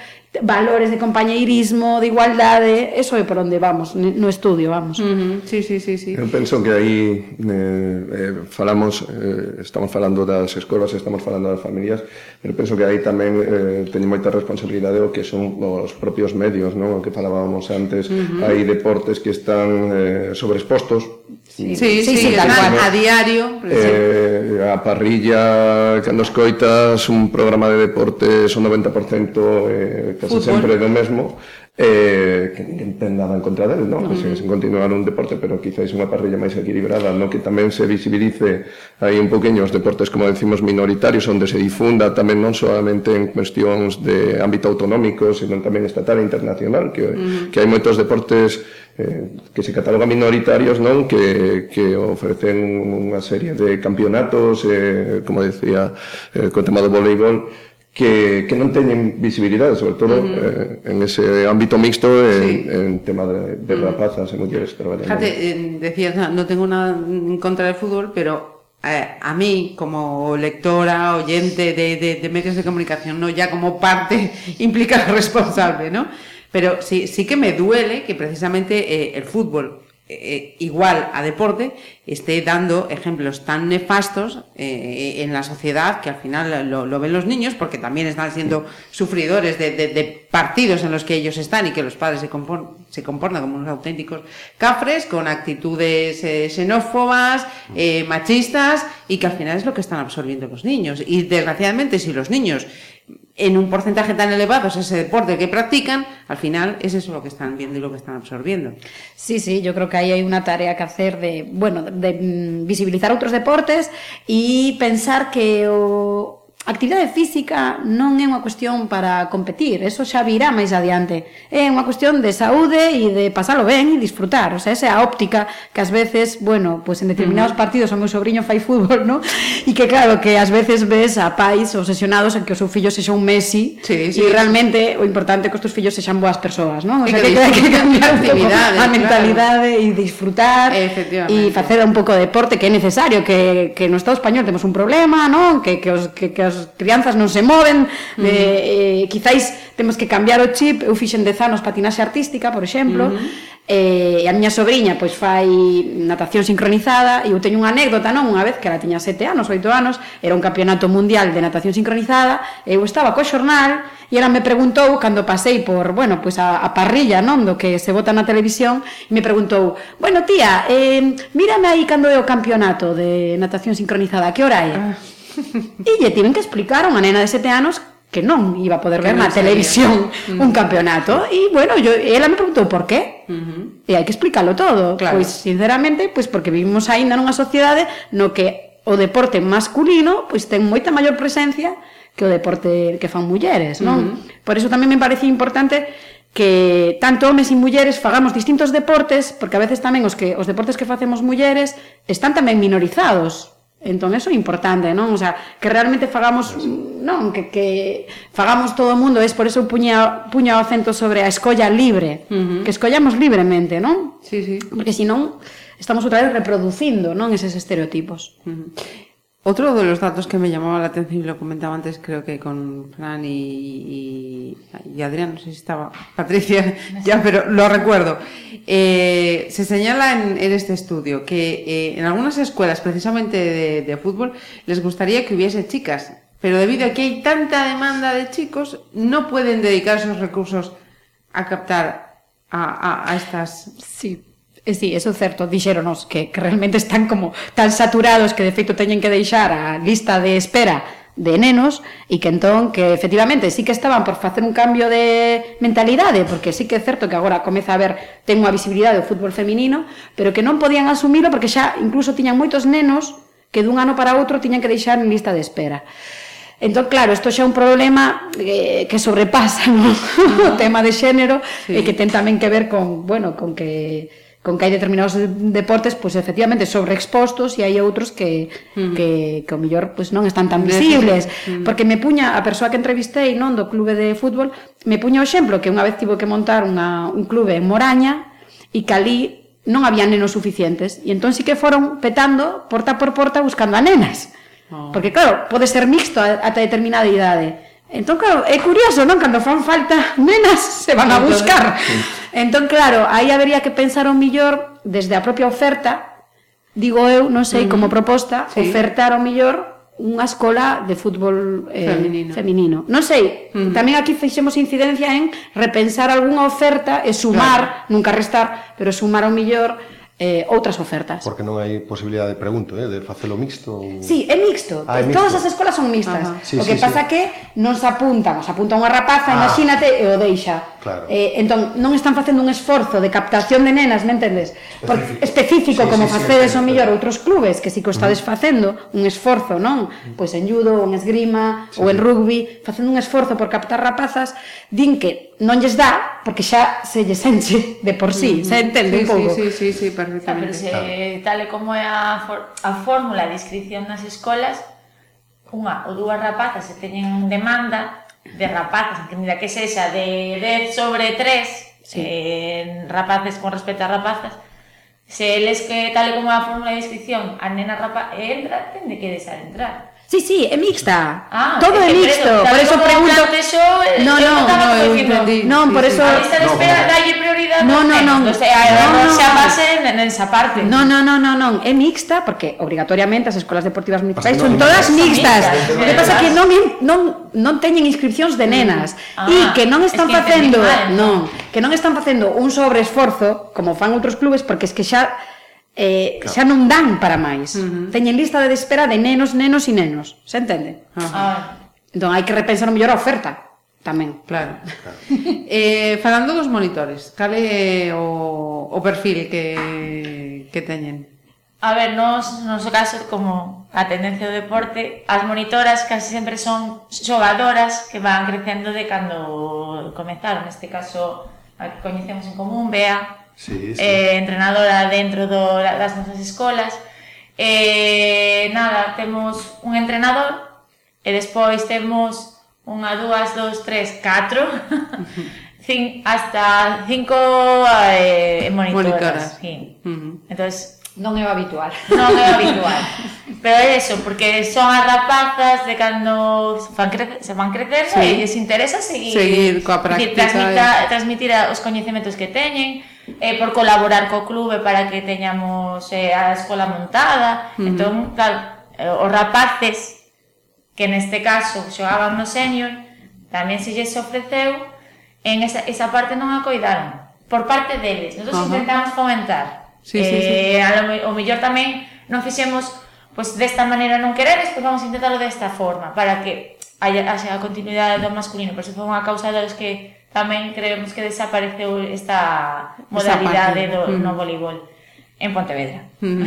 valores de compañeirismo, de igualdade, eso é por onde vamos, no estudio, vamos. Uh -huh. Sí, sí, sí, sí. Eu penso que aí eh, eh, falamos, eh, estamos falando das escolas, estamos falando das familias, pero penso que aí tamén eh, teñen moita responsabilidade o que son os propios medios, non? O que falábamos antes, uh -huh. hai deportes que están eh, sobreexpostos, Sí, sí, sí, sí, sí a, a diario eh, A parrilla Cando escoitas un programa de deportes O 90% eh, casi Fútbol. sempre do mesmo, eh, que ninguén ten nada en contra del, non? Que se continuar un deporte, pero quizáis unha parrilla máis equilibrada, no que tamén se visibilice aí un poqueño os deportes, como decimos, minoritarios, onde se difunda tamén non solamente en cuestións de ámbito autonómico, senón tamén estatal e internacional, que, mm. que hai moitos deportes eh, que se catalogan minoritarios non que, que ofrecen unha serie de campeonatos eh, como decía eh, co tema do voleibol que, que non teñen visibilidade, sobre todo uh -huh. eh, en ese ámbito mixto en, sí. en tema de, de rapazas e mulleres traballando. Fíjate, eh, decías, no tengo nada en contra del fútbol, pero eh, a mí, como lectora, oyente de, de, de medios de comunicación, no ya como parte implica responsable, ¿no? Pero sí, sí que me duele que precisamente el fútbol eh, igual a deporte esté dando ejemplos tan nefastos eh, en la sociedad que al final lo, lo, ven los niños porque también están siendo sufridores de, de, de, partidos en los que ellos están y que los padres se, compor se comportan como unos auténticos cafres con actitudes eh, xenófobas, eh, machistas y que al final es lo que están absorbiendo los niños. Y desgraciadamente si los niños en un porcentaje tan elevado es ese deporte que practican, al final es eso lo que están viendo y lo que están absorbiendo. Sí, sí, yo creo que ahí hay una tarea que hacer de, bueno, de mm, visibilizar outros deportes e pensar que o, actividade física non é unha cuestión para competir, eso xa virá máis adiante. É unha cuestión de saúde e de pasalo ben e disfrutar, o sea, esa é a óptica que ás veces, bueno, pues en determinados uh -huh. partidos o meu sobrinho fai fútbol, ¿no? E que claro que ás veces ves a pais obsesionados en que o seu fillo sexa un Messi sí, sí. e realmente o importante é que os teus fillos sexan boas persoas, non? O sea, que, que, que, que cambiar un a mentalidade claro. e disfrutar e facer un pouco de deporte que é necesario, que, que no Estado español temos un problema, non? Que, que, os, que, que os as crianzas non se moven, uh -huh. eh, eh, quizáis temos que cambiar o chip, eu fixen 10 anos patinaxe artística, por exemplo, uh -huh. eh, e a miña sobrinha pois fai natación sincronizada, e eu teño unha anécdota, non, unha vez que ela tiña 7 anos, 8 anos, era un campeonato mundial de natación sincronizada, eu estaba co xornal, e ela me preguntou cando pasei por, bueno, pois a, a parrilla, non, do que se vota na televisión, e me preguntou, bueno, tía, eh, mírame aí cando é o campeonato de natación sincronizada, que hora é? Ah e lle tiven que explicar a unha nena de sete anos que non iba a poder que ver na televisión mm. un campeonato e bueno, yo, ela me preguntou por qué uh -huh. e hai que explicarlo todo claro. pois sinceramente, pois porque vivimos aínda nunha sociedade no que o deporte masculino pois ten moita maior presencia que o deporte que fan mulleres non? Uh -huh. por iso tamén me parece importante que tanto homes e mulleres fagamos distintos deportes, porque a veces tamén os que os deportes que facemos mulleres están tamén minorizados Entón, eso é importante, non? O sea, que realmente fagamos, non, que, que fagamos todo o mundo, es por eso puña, puña o acento sobre a escolla libre, uh -huh. que escollamos libremente, non? Sí, sí. Porque senón estamos outra vez reproducindo, non, eses estereotipos. Uh -huh. Otro de los datos que me llamaba la atención y lo comentaba antes, creo que con Fran y, y, y Adrián, no sé si estaba Patricia, ya, pero lo recuerdo. Eh, se señala en, en, este estudio que eh, en algunas escuelas, precisamente de, de, fútbol, les gustaría que hubiese chicas, pero debido a que hay tanta demanda de chicos, no pueden dedicar esos recursos a captar a, a, a estas. Sí E sí, eso é certo, dixéronos que, que realmente están como tan saturados que de feito teñen que deixar a lista de espera de nenos e que entón que efectivamente sí que estaban por facer un cambio de mentalidade porque sí que é certo que agora comeza a haber ten unha visibilidade do fútbol feminino pero que non podían asumilo porque xa incluso tiñan moitos nenos que dun ano para outro tiñan que deixar en lista de espera Entón, claro, isto xa é un problema eh, que sobrepasa ¿no? o tema de xénero sí. e que ten tamén que ver con, bueno, con que con que hai determinados deportes pois efectivamente sobreexpostos e hai outros que mm. que que o mellor pois non están tan mm. visibles, mm. porque me puña a persoa que entrevistei non do clube de fútbol, me puña o exemplo que unha vez tivo que montar unha un clube en Moraña e que ali non había nenos suficientes e entón sí que foron petando porta por porta buscando a nenas. Oh. Porque claro, pode ser mixto ata determinada idade Entón, claro, é curioso, non? Cando fan falta nenas, se van a buscar. Entón, claro, aí habería que pensar o millor desde a propia oferta, digo eu, non sei, uh -huh. como proposta, sí. ofertar o millor unha escola de fútbol eh, feminino. feminino. Non sei, uh -huh. tamén aquí fixemos incidencia en repensar algunha oferta e sumar, claro. nunca restar, pero sumar o millor eh, outras ofertas. Porque non hai posibilidade de pregunto, eh, de facelo mixto? Ou... Sí, é mixto. Ah, é mixto. Todas as escolas son mixtas. Sí, o que sí, pasa sí. que non se apuntan, se apunta unha rapaza, ah. imagínate, e o deixa. Claro. Eh, entón, non están facendo un esforzo de captación de nenas, me entendes? Porque, específico, específico sí, como sí, facedes sí, o mellor outros clubes, que si que estades mm. facendo un esforzo, non? Mm. Pois en judo, en esgrima, sí, ou en rugby, facendo un esforzo por captar rapazas, din que non lles dá, porque xa se lles enche de por sí, mm -hmm. se entende sí, un pouco. Sí, sí, sí, sí, perfectamente. Ah, pero se, claro. tal e como é a, a fórmula de inscripción nas escolas, unha ou dúas rapazas se teñen demanda de rapazas, que mira que sexa de 10 sobre 3, sí. eh, rapaces con respecto a rapazas, se eles que tal como a fórmula de inscripción a nena rapa entra, tende que desar entrar. Sí, sí, é mixta. Ah, todo é, é mixto, por eso pregunto. Yo, eh, no, no, no, no, entendí. Non, por eso A lista de espera no, dalle prioridade. No, no, non. O sea, no, no, xa base nesa parte. No, no, no, no, non, é mixta porque obrigatoriamente as escolas deportivas municipais son todas mixtas. O que pasa que non non non teñen inscripcións de nenas e que non están facendo, non, que non están facendo un sobreesforzo como fan outros clubes porque es que xa eh, claro. xa non dan para máis. Uh -huh. Teñen lista de espera de nenos, nenos e nenos. Se entende? Uh -huh. ah. Entón, hai que repensar o mellor a oferta tamén. Claro. claro. eh, falando dos monitores, cal é o, o perfil que, que teñen? A ver, nos, no noso caso, como a tendencia do deporte, as monitoras casi sempre son xogadoras que van crecendo de cando comezaron. Neste caso, a que coñecemos en común, Bea, sí, sí. Eh, entrenadora dentro do, das nosas escolas. Eh, nada, temos un entrenador e despois temos unha, dúas, dos, tres, catro cin, hasta cinco eh, monitoras. monitoras. Sí. Uh -huh. Entonces, non é o habitual. Non é o habitual. Pero é eso, porque son as rapazas de cando se van crecer, se van crecer sí. e lles interesa seguir seguir coa práctica, decir, transmita, transmitir os coñecementos que teñen, eh, por colaborar co clube para que teñamos eh, a escola montada. Uh -huh. Entón, claro, eh, os rapaces que neste caso xogaban no senior, tamén se lles ofreceu, en esa, esa parte non a coidaron. Por parte deles, nosotros uh -huh. intentamos fomentar. Sí, eh, sí, sí. Eh, a, o mellor tamén non fixemos pois pues, desta maneira non queredes, pois pues vamos a intentarlo desta forma, para que haya, haya a continuidade do masculino, pero se foi unha causa dos que tamén creemos que desapareceu esta modalidade do, mm. no voleibol en Pontevedra. Mm.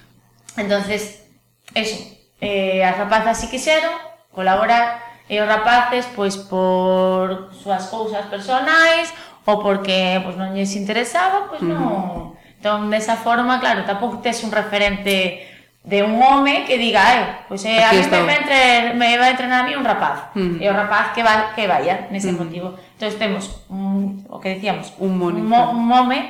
entonces, eso, eh, as rapazas si quixeron colaborar e os rapaces pois por súas cousas personais ou porque pois, non lles interesaba, pois mm. non... Mm. Entón, desa forma, claro, tampouco tes un referente de un home que diga, eh, pois pues, eh, Aquí a mí me, entre, me vai entrenar a mí un rapaz, mm. e o rapaz que va, que vaya nese mm. motivo. Entón temos un, o que decíamos, un, un, mo, un home,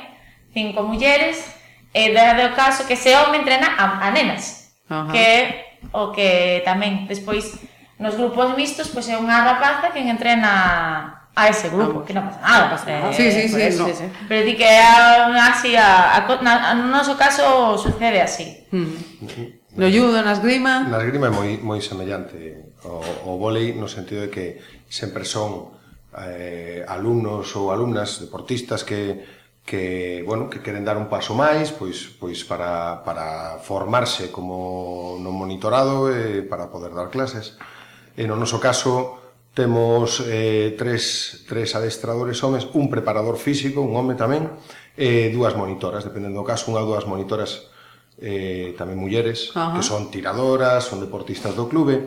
cinco mulleres, e dado o caso que ese home entrena a, a nenas, uh -huh. que o que tamén despois nos grupos mixtos pois é unha rapaza que entrena a ese grupo, Vamos. que non pasa nada. Pasa nada. Eh, sí, sí, sí, eso, no. sí, sí. Pero di que é así, a, a, na, no noso caso sucede así. Mm. Mm-hmm. No judo, na esgrima... Na esgrima é moi, moi semellante o, o volei no sentido de que sempre son eh, alumnos ou alumnas deportistas que que, bueno, que queren dar un paso máis, pois pois para para formarse como non monitorado e para poder dar clases. E no noso caso, Temos eh, tres, tres adestradores homes, un preparador físico, un home tamén, e eh, dúas monitoras, dependendo do caso, unha ou dúas monitoras eh, tamén mulleres, uh -huh. que son tiradoras, son deportistas do clube.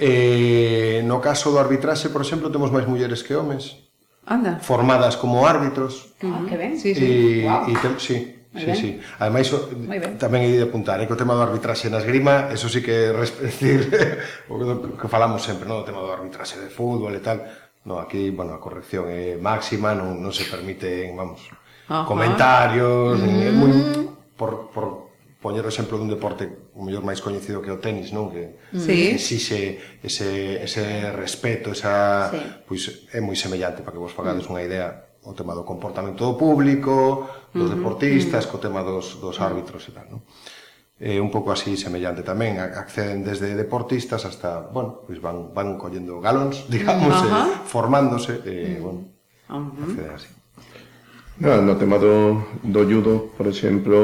Eh, no caso do arbitraxe, por exemplo, temos máis mulleres que homes. Anda. Formadas como árbitros. Ah, que ben. Sí, sí. E, wow. e tem, sí, Sí, ben? sí. Ademais, o, tamén hai de apuntar, é que o tema do arbitraxe na esgrima, eso sí que é decir, o que falamos sempre, no? o tema do arbitraxe de fútbol e tal, no, aquí, bueno, a corrección é máxima, non, non se permiten, vamos, Ajá. comentarios, mm. -hmm. moi, por, por poñer o exemplo dun deporte o mellor máis coñecido que o tenis, non? Que mm. sí. exixe ese, ese respeto, esa, sí. pois é moi semellante para que vos fagades mm. unha idea o tema do comportamento do público, dos deportistas, uh -huh. co tema dos, dos árbitros e tal, non? eh, un pouco así semellante tamén, acceden desde deportistas hasta, bueno, pois pues van, van collendo galóns, digamos, uh -huh. eh, formándose, eh, uh -huh. acceden así. No, no tema do, do judo, por exemplo,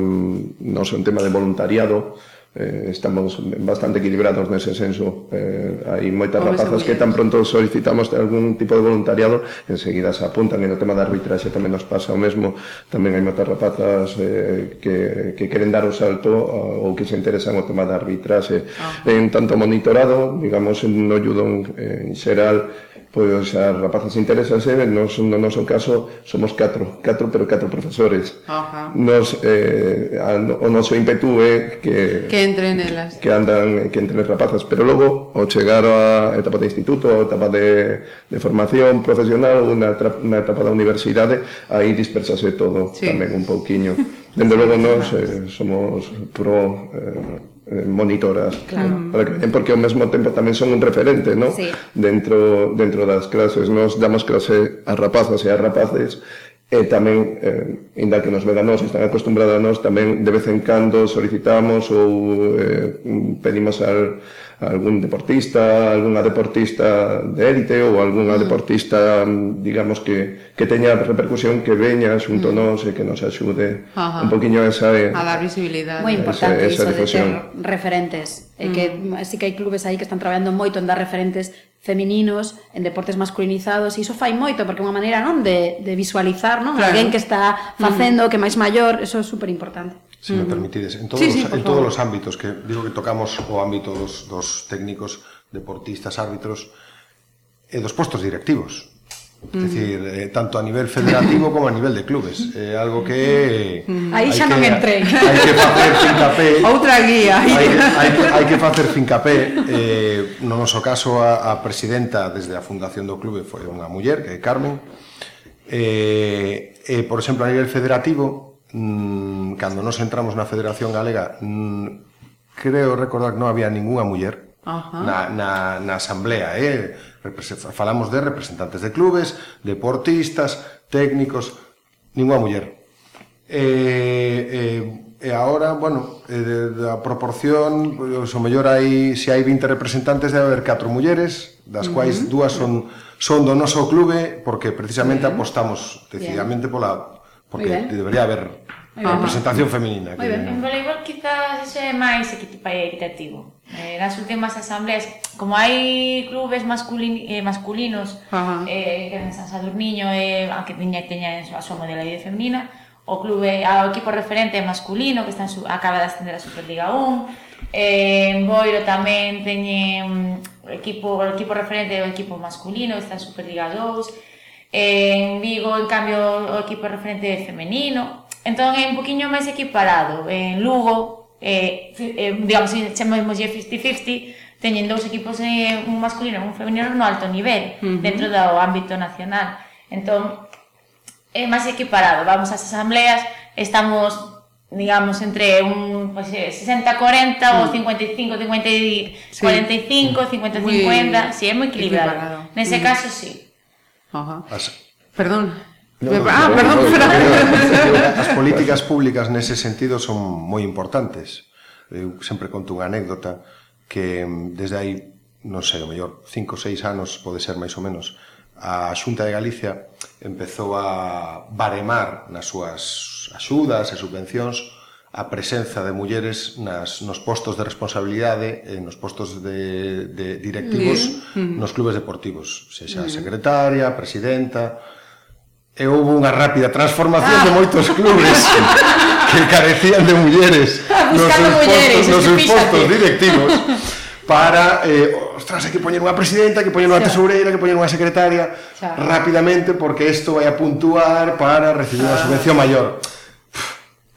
mm, non é un tema de voluntariado, eh, estamos bastante equilibrados nese senso. Eh, hai moitas rapazas que tan pronto solicitamos algún tipo de voluntariado, enseguida se apuntan e no tema da arbitraxe tamén nos pasa o mesmo. Tamén hai moitas rapazas eh, que, que queren dar o salto eh, ou que se interesan o tema da arbitraxe. Ah. En tanto monitorado, digamos, no judón eh, en xeral, pois as rapazas interesanse, nos, no noso caso somos catro, catro pero catro profesores. Ajá. Nos, eh, a, o noso ímpetu é que... Que entren elas. Que andan, que entren as rapazas, pero logo, ao chegar á etapa de instituto, a etapa de, de formación profesional, unha, unha etapa da universidade, aí dispersase todo sí. tamén un pouquiño. Dende logo, nos eh, somos pro... Eh, eh, monitoras claro. para que ven, porque ao mesmo tempo tamén son un referente no? sí. dentro, dentro das clases nos damos clase a rapazas e a rapaces e tamén, eh, inda que nos veganos están acostumbrados a nos, tamén de vez en cando solicitamos ou eh, pedimos al algún deportista, algunha deportista de élite ou algunha mm. deportista, mm, digamos, que, que teña repercusión, que veña xunto mm. nos e que nos axude Ajá. un poquinho esa... Eh, a dar visibilidade. Moi importante esa, esa iso difusión. de ter referentes. E que así que hai clubes aí que están traballando moito en dar referentes femininos en deportes masculinizados e iso fai moito porque é unha maneira non de, de visualizar non claro. alguén que está facendo mm. que máis maior, eso é super importante se me permitides, en todos, sí, sí, los, en todos los ámbitos, que digo que tocamos o ámbito dos, dos técnicos, deportistas, árbitros, e dos postos directivos. Es mm. decir, eh, tanto a nivel federativo como a nivel de clubes. Eh, algo que... Eh, aí xa non entrei. Hai que facer fincapé. Outra guía. Hai, hai, hai que facer fincapé. Eh, no noso caso, a, a presidenta desde a fundación do clube foi unha muller, que é Carmen. Eh, eh, por exemplo, a nivel federativo, mm, cando nos entramos na Federación Galega, mm, creo recordar que non había ningunha muller Ajá. na, na, na asamblea, eh? falamos de representantes de clubes, deportistas, técnicos, ningunha muller. Eh, eh, e agora, bueno, eh, da proporción, o mellor hai, se hai 20 representantes debe haber 4 mulleres, das uh -huh. dúas son son do noso clube porque precisamente uh -huh. apostamos decididamente pola Porque debería haber representación feminina. Muy que... ben. En voleibol quizás é máis equitativo. Eh, nas últimas asambleas, como hai clubes masculin, eh, masculinos, Ajá. eh, en San Sadurniño, eh, aunque tiña, teña a súa modalidade femenina, o clube, o equipo referente masculino que está en su, acaba de ascender a Superliga 1, eh, en Boiro tamén teñe mm, equipo, o equipo referente o equipo masculino que está en Superliga 2, En Vigo, en cambio, o equipo referente é femenino. Entón é un poquinho máis equiparado. En Lugo, eh, eh, digamos, chamamos 50-50, teñen dous equipos, eh, un masculino e un femenino no alto nivel, uh -huh. dentro do ámbito nacional. Entón, é máis equiparado. Vamos ás asambleas, estamos digamos, entre un pois pues, 60-40 mm. ou 55-45, sí. 50-50, si sí, é moi equilibrado. equilibrado. Nese mm. caso, sí. Ajá. As... Perdón. No, no, ah, perdón, No, As políticas públicas nese sentido son moi importantes. Eu sempre conto unha anécdota que mm, desde aí, non sei, o mellor 5 ou 6 anos pode ser máis ou menos, a Xunta de Galicia empezou a baremar nas súas axudas e subvencións a presenza de mulleres nas, nos postos de responsabilidade e nos postos de, de directivos mm. nos clubes deportivos, sexa mm. secretaria, presidenta, e houve unha rápida transformación ah. de moitos clubes que carecían de mulleres nos seus postos, nos seus postos directivos para, eh, ostras, hai que poñer unha presidenta, que poñer unha tesoureira, que poñer unha secretaria, Xa. rapidamente, porque isto vai a puntuar para recibir unha subvención maior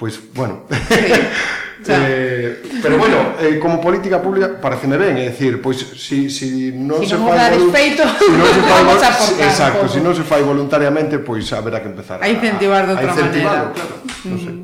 pois, bueno... Sí, eh, pero bueno, eh, como política pública pareceme ben, é dicir, pois si, si non si se non fai si non se fai vamos a exacto, se si non se fai voluntariamente, pois haberá que empezar a, a incentivar de outra maneira. Claro, mm. non sei.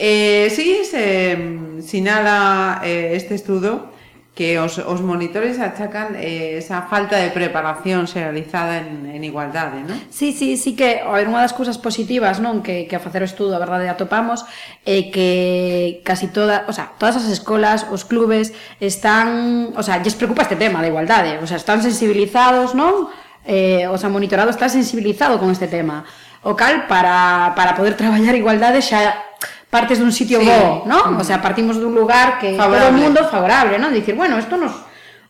Eh, sí, se sinala eh, este estudo que os, os monitores achacan eh, esa falta de preparación realizada en, en igualdade, non? Sí, sí, sí que, a ver, unha das cousas positivas, non, que, que a facer o estudo, a verdade, atopamos, é eh, que casi toda, o sea, todas as escolas, os clubes, están, o sea, lles preocupa este tema da igualdade, o sea, están sensibilizados, non? Eh, o sea, monitorado está sensibilizado con este tema. O cal, para, para poder traballar igualdade xa partes dun sitio sí. bo, ¿no? Mm. O sea, mm. partimos dun lugar que favorable. todo o mundo favorable, ¿no? Dicir, bueno, isto nos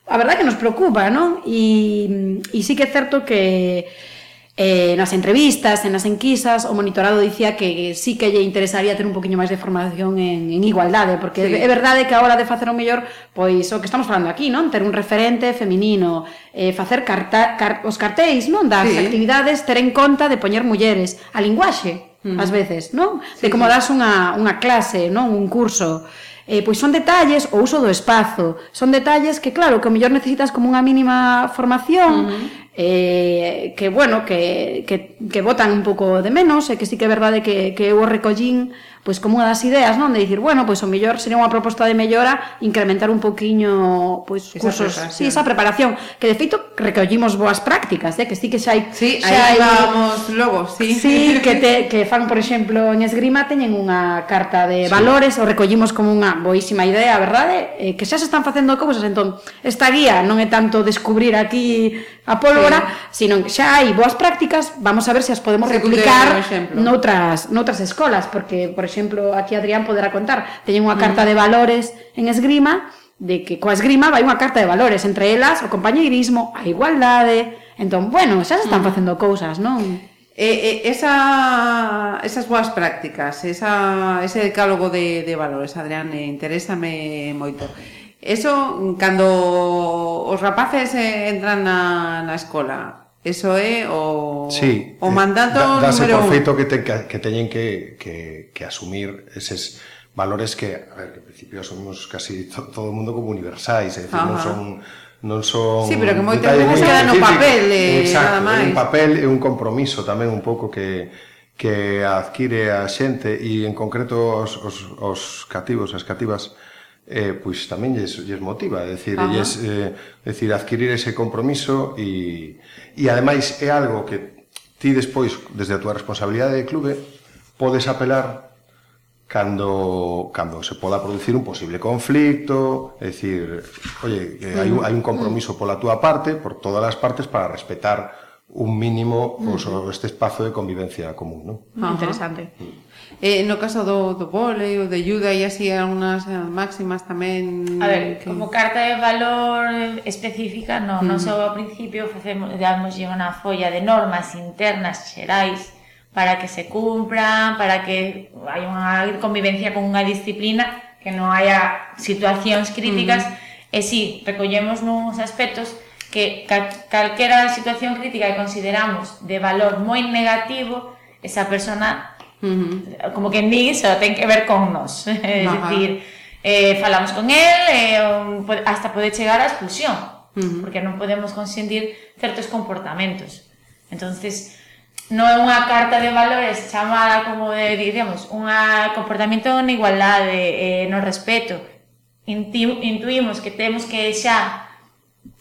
a verdade que nos preocupa, ¿no? E e sí que é certo que eh, nas entrevistas, en as enquisas, o monitorado dicía que sí que lle interesaría ter un poquinho máis de formación en, en igualdade, ¿eh? porque sí. é verdade que a hora de facer o mellor, pois o que estamos falando aquí, non? Ter un referente feminino, eh, facer carta, car, os cartéis, non? Das sí. actividades, ter en conta de poñer mulleres, a linguaxe, mm. ás veces, non? Sí, de como sí. das unha, unha clase, non? Un curso. Eh, pois son detalles o uso do espazo, son detalles que claro, que o mellor necesitas como unha mínima formación, uh -huh eh, que bueno, que, que, que botan un pouco de menos, e que sí que é verdade que, que eu o recollín pois como unha das ideas, non? De dicir, bueno, pois o mellor sería unha proposta de mellora incrementar un poquiño pois esa cursos, si sí, esa preparación, que de feito recollimos boas prácticas, eh? que sí que xa hai sí, xa aí hai... vamos logo, sí. Sí, que te que fan, por exemplo, en esgrima teñen unha carta de sí. valores, o recollimos como unha boísima idea, verdade? Eh, que xa se están facendo cousas, entón esta guía non é tanto descubrir aquí a pólvora, sí. sino que xa hai boas prácticas, vamos a ver se as podemos se replicar noutras, noutras escolas, porque, por exemplo, aquí Adrián poderá contar, teñen unha carta mm. de valores en esgrima, de que coa esgrima vai unha carta de valores, entre elas o compañeirismo, a igualdade, entón, bueno, xa se están mm. facendo cousas, non? Eh, eh, esa, esas boas prácticas, esa, ese decálogo de, de valores, Adrián, eh, interésame moito. Eh, Eso, cando os rapaces eh, entran na, na escola, eso é o, sí, o eh, mandato eh, da, número por feito que, te, que, que teñen que, que, que asumir eses valores que, a ver, que principio asumimos casi to, todo o mundo como universais, é dicir, non son non son Sí, pero que moitas veces queda no papel, eh, exacto, nada máis. un papel e un compromiso tamén un pouco que que adquire a xente e en concreto os, os, os cativos, as cativas, eh, pois tamén lles, lles motiva, é dicir, lles, eh, decir, adquirir ese compromiso e, e ademais é algo que ti despois, desde a túa responsabilidade de clube, podes apelar cando, cando se poda producir un posible conflicto, é dicir, oye, eh, hai, un, hai un compromiso pola túa parte, por todas as partes, para respetar un mínimo pues, este espazo de convivencia común, ¿no? Interesante. Mm. Eh, no caso do, do vole, ou de ayuda e así algunhas eh, máximas tamén... A ver, que... como carta de valor específica, no, mm. non só ao principio facemos, damos unha folla de normas internas xerais para que se cumpran, para que hai unha convivencia con unha disciplina, que non haya situacións críticas, mm. e si sí, recollemos nuns aspectos que cal, calquera situación crítica que consideramos de valor moi negativo, esa persona Uh -huh. Como que di, só ten que ver con nós. Uh -huh. É dicir, eh, falamos con el, eh, hasta pode chegar á expulsión, uh -huh. porque non podemos consentir certos comportamentos. entonces non é unha carta de valores chamada como de, diríamos, un comportamento en igualdade, eh, no respeto. Intu intuimos que temos que xa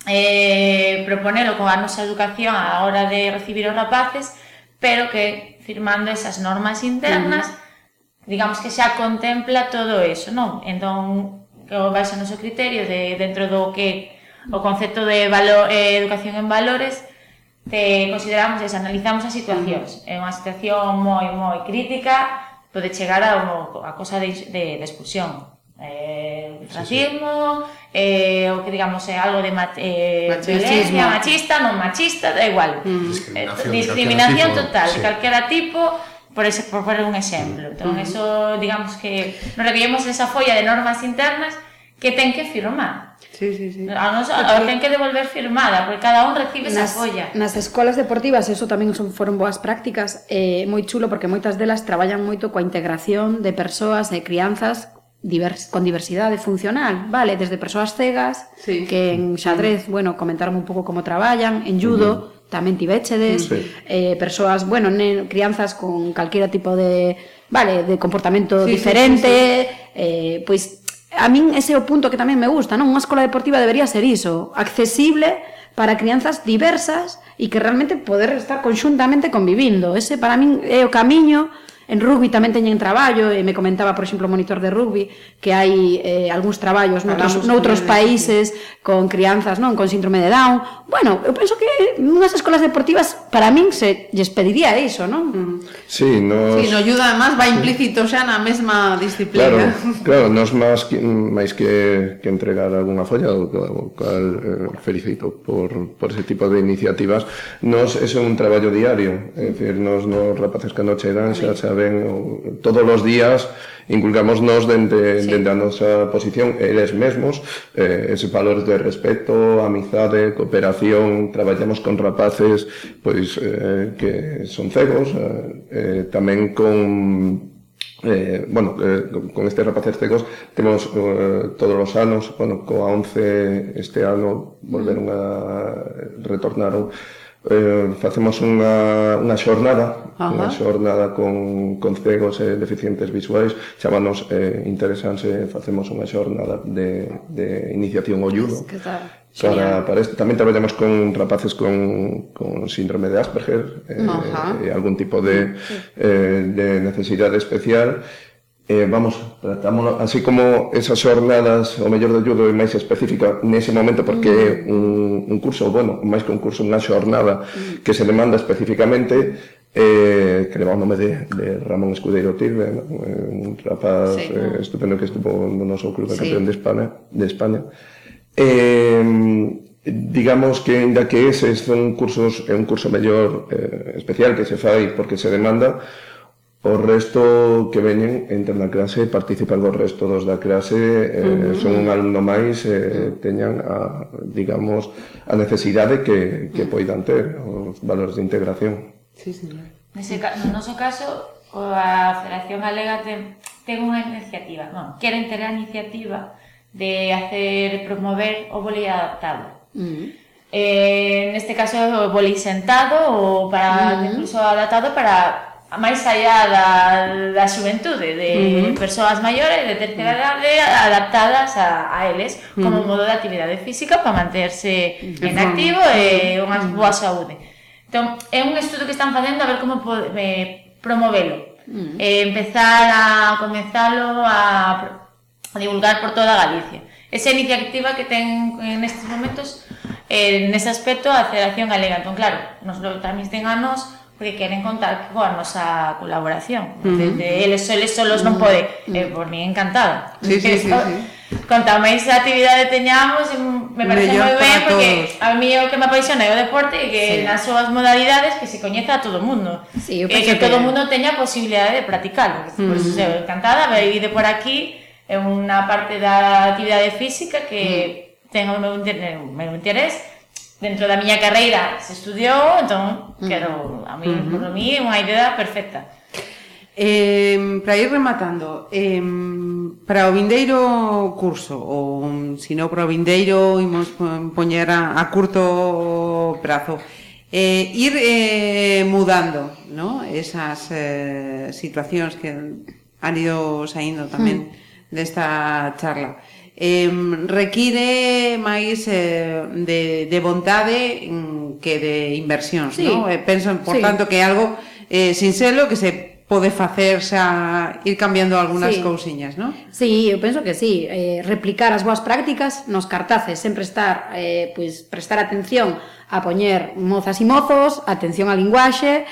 eh, proponelo con a nosa educación a hora de recibir os rapaces, pero que firmando esas normas internas, uh -huh. digamos que xa contempla todo eso, non? Entón, que vais o noso criterio de dentro do que o concepto de valor, eh, educación en valores, te consideramos, es, analizamos as situacións. É unha situación moi, moi crítica, pode chegar a, a cosa de, de, de expulsión eh, racismo, sí, sí. eh, o que digamos é algo de eh, Machismo. violencia machista, non machista, da igual. Mm. Discriminación, eh, discriminación total, sí. calquera tipo, por ese por poner un exemplo. Entón, mm. eso digamos que nos recollemos esa folla de normas internas que ten que firmar. Sí, sí, sí. A nos porque... ten que devolver firmada, porque cada un recibe nas, esa folla. Nas escolas deportivas eso tamén son foron boas prácticas, eh, moi chulo porque moitas delas traballan moito coa integración de persoas e crianzas divers, con diversidade funcional, vale, desde persoas cegas, sí. que en xadrez, sí. bueno, comentarme un pouco como traballan, en judo, uh -huh. tamén tibechedes, sí. eh, persoas, bueno, nen, crianzas con calquera tipo de, vale, de comportamento sí, diferente, sí, sí, sí. eh, pois a min ese é o punto que tamén me gusta, non? Unha escola deportiva debería ser iso, accesible para crianzas diversas e que realmente poder estar conxuntamente convivindo. Ese para min é o camiño En rugby tamén teñen traballo, e me comentaba, por exemplo, o monitor de rugby, que hai eh, algúns traballos noutros, noutros países con crianzas, non, con síndrome de Down. Bueno, eu penso que unhas escolas deportivas para min se lles pediría iso, non? Mm. Sí, nos... Sí, no ayuda, además, va implícito xa na mesma disciplina. Claro, claro nos máis que, máis que, que entregar algunha folla, o, o cal eh, felicito por, por ese tipo de iniciativas, nos é un traballo diario, é dicir, nos, nos rapaces cando chegan xa, xa ven todos os días inculcamos nos dende, sí. dende a nosa posición eles mesmos eh, ese valor de respeto, amizade, cooperación, traballamos con rapaces pois eh, que son cegos, eh, eh tamén con Eh, bueno, eh, con estes rapaces cegos temos eh, todos os anos, bueno, coa 11 este ano volveron a mm. retornaron eh, facemos unha, unha xornada Ajá. unha xornada con, con cegos e deficientes visuais chamanos eh, interesanse eh, facemos unha xornada de, de iniciación ao judo que tal? para, para este. tamén traballamos con rapaces con, con síndrome de Asperger eh, e eh, algún tipo de, sí. eh, de necesidade especial eh, vamos, tratámoslo así como esas xornadas o mellor de ayudo é máis específica nese momento porque é mm. un, un curso, bueno, máis que un curso, unha xornada mm. que se demanda especificamente eh, que leva o nome de, de Ramón Escudeiro Tirbe ¿no? Eh, un rapaz sí, eh, estupendo que estuvo no noso club de sí. campeón de España, de España. Eh, digamos que ainda que ese son cursos é un curso mellor eh, especial que se fai porque se demanda O resto que veñen entran na clase e participan co resto dos da clase, eh, uh -huh. son un alumno máis, eh, teñan a, digamos, a necesidade que, que poidan ter os valores de integración. Sí, señor. Nese, no noso caso, a Federación Galega ten, ten unha iniciativa, non, queren ter a iniciativa de hacer promover o boli adaptado. Uh -huh. Eh, neste caso, o boli sentado ou para uh -huh. incluso adaptado para máis allá da, da xuventude de uh -huh. persoas maiores de terceira idade adaptadas a, a eles como uh -huh. modo de actividade física para manterse uh -huh. en activo e unha boa saúde. Entón, é un estudo que están facendo a ver como pode, eh, promovelo. Uh -huh. eh, empezar a comenzalo a, a divulgar por toda Galicia. Esa iniciativa que ten en estes momentos eh, nese aspecto a Federación Galega. Entón, claro, nos lo, tamén ten anos porque queren contar coa nosa colaboración. Uh -huh. eles, eles solos non pode, uh -huh. eh, por mí encantada. Sí, sí, sí, sí. Conta máis actividade teñamos, me parece moi ben, porque todos. a mí o que me apaixona é o deporte e que sí. nas súas modalidades que se coñeza a todo o mundo. Sí, e que, que todo o mundo teña a posibilidade de practicarlo. Uh -huh. Pois, pues, encantada, ver de por aquí é unha parte da actividade física que uh -huh. ten o meu, o meu interés dentro da miña carreira se estudiou, entón, mm. quero, a mí, uh -huh. por mí, é unha idea perfecta. Eh, para ir rematando, eh, para o vindeiro curso, ou se non para o vindeiro, imos poñer a, a curto prazo, eh, ir eh, mudando ¿no? esas eh, situacións que han ido saindo tamén mm. desta charla eh, require máis eh, de, de vontade que de inversións, sí. non? Eh, penso, por sí. tanto, que é algo eh, sinxelo que se pode facer xa ir cambiando algunhas sí. cousiñas, non? Sí, eu penso que sí, eh, replicar as boas prácticas nos cartaces, sempre estar eh, pois prestar atención a poñer mozas e mozos, atención á linguaxe,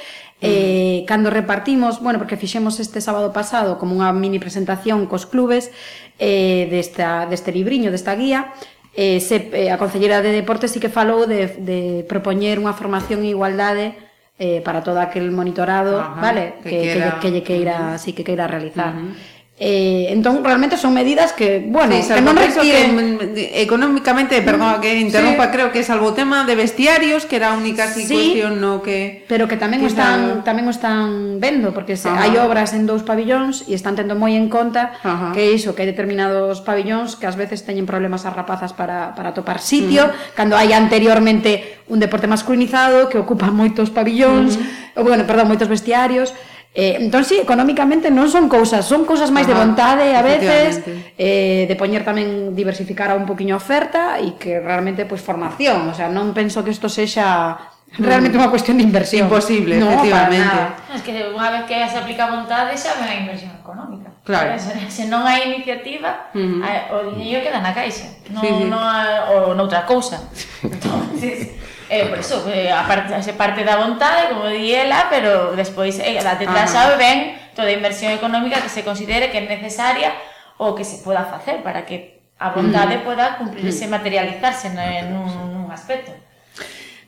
Eh, cando repartimos, bueno, porque fixemos este sábado pasado como unha mini presentación cos clubes eh, desta, deste libriño, desta guía, eh, se, eh, a Concellera de Deportes sí que falou de, de propoñer unha formación en igualdade eh, para todo aquel monitorado, Ajá, vale, que, que, queira... que, que, que queira, uh -huh. sí, que queira realizar. Uh -huh. Eh, entón realmente son medidas que, bueno, sí, que non requieren que, económicamente, perdón, mm, que interrompa, sí. creo que salvo o tema de vestiarios, que era a única sí, cuestión no que Pero que tamén que están, están tamén o están vendo, porque se, hai obras en dous pabillóns e están tendo moi en conta Ajá. que iso, que hai determinados pabillóns que ás veces teñen problemas as rapazas para para topar sitio, mm. cando hai anteriormente un deporte masculinizado que ocupa moitos pabillóns, uh -huh. ou bueno, perdón, moitos vestiarios. Eh, entón, sí, económicamente non son cousas, son cousas máis Ajá, de vontade a veces, eh, de poñer tamén diversificar a un poquinho a oferta e que realmente, pois, pues, formación, o sea, non penso que isto sexa mm. realmente unha cuestión de inversión. Imposible, no, efectivamente. Es que unha vez que se aplica a vontade xa non hai inversión económica. Claro. Se, se non hai iniciativa, mm-hmm. uh -huh. o diñeiro queda na caixa, non, sí, sí. non, ou noutra cousa. Entonces, Eh, por eso, eh, a parte, se parte da vontade, como di ela, pero despois eh, da detrás sabe ben toda a inversión económica que se considere que é necesaria ou que se poda facer para que a vontade mm. poda cumplirse, mm. materializarse en un, un aspecto.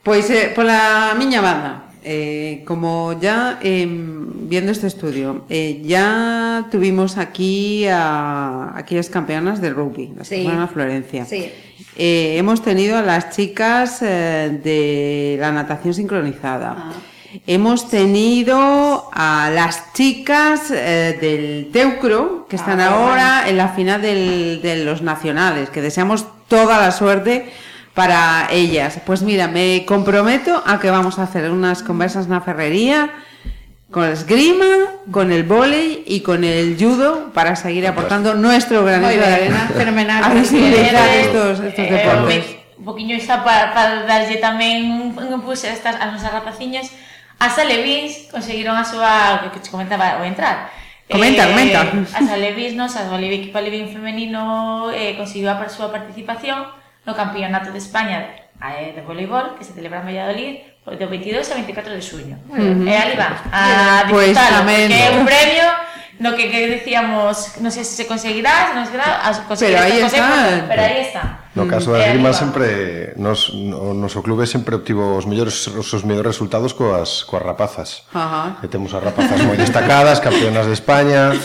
Pois, eh, pola miña banda, eh, como ya eh, viendo este estudio, eh, ya tuvimos aquí a aquellas campeonas del rugby, la sí. semana Florencia. Sí. Eh, hemos tenido a las chicas eh, de la natación sincronizada. Ah. Hemos tenido a las chicas eh, del Teucro, que están ah, ahora en la final del, de los nacionales, que deseamos toda la suerte para ellas. Pues mira, me comprometo a que vamos a hacer unas conversas na ferrería con la esgrima, con el volei y con el judo para seguir aportando nuestro granito de arena fenomenal a visibilizar estos, estos eh, deportes. Eh, un poquinho está para, para darlle tamén un un impulso a estas as nosas rapaciñas. As alevins conseguiron a súa, que te comentaba, o entrar. Comenta, eh, comenta. As alevins, nos, as o equipo alevín femenino eh, conseguiu a súa participación no Campeonato de España eh, de voleibol que se celebra en Valladolid do 22 a 24 de xuño. Uh -huh. E ali va, a disfrutalo, pues, que é un premio no que, que decíamos, non sei sé si se conseguirás, non conseguirás, as pero aí está. Pero aí está. No mm. caso da Grima sempre nos, o noso clube sempre obtivo os mellores os, os mellores resultados coas coas rapazas. Ajá. E temos as rapazas moi destacadas, campeonas de España,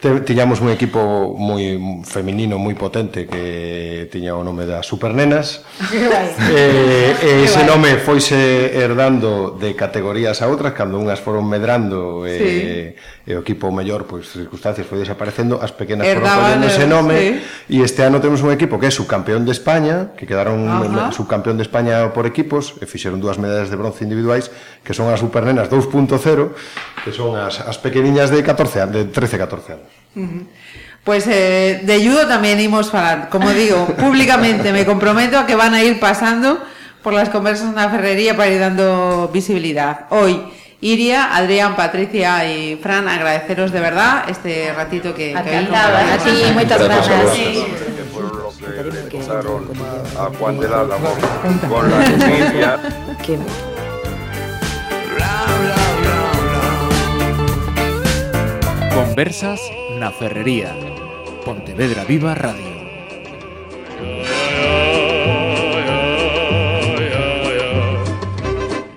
Tiñamos un equipo moi feminino, moi potente que tiña o nome das Supernenas. eh, eh, ese nome foise herdando de categorías a outras cando unhas foron medrando eh, sí. e o equipo mellor pois pues, circunstancias foi desaparecendo, as pequenas Herdaban foron collendo ese nome sí. e este ano temos un equipo que é subcampeón de España, que quedaron Ajá. subcampeón de España por equipos e fixeron dúas medallas de bronce individuais que son as supernenas 2.0 que son as, as pequeniñas de 14 anos, de 13-14 anos Pues eh, de judo también íbamos falar. Como digo, públicamente me comprometo a que van a ir pasando por las conversas en la ferrería para ir dando visibilidad. Hoy, Iria, Adrián, Patricia y Fran, agradeceros de verdad este ratito que, A que ti, moitas Gracias a grazas. vosotros. que fueron los que empezaron a Juan de la Labor con la noticia Conversas na Ferrería. Pontevedra Viva Radio.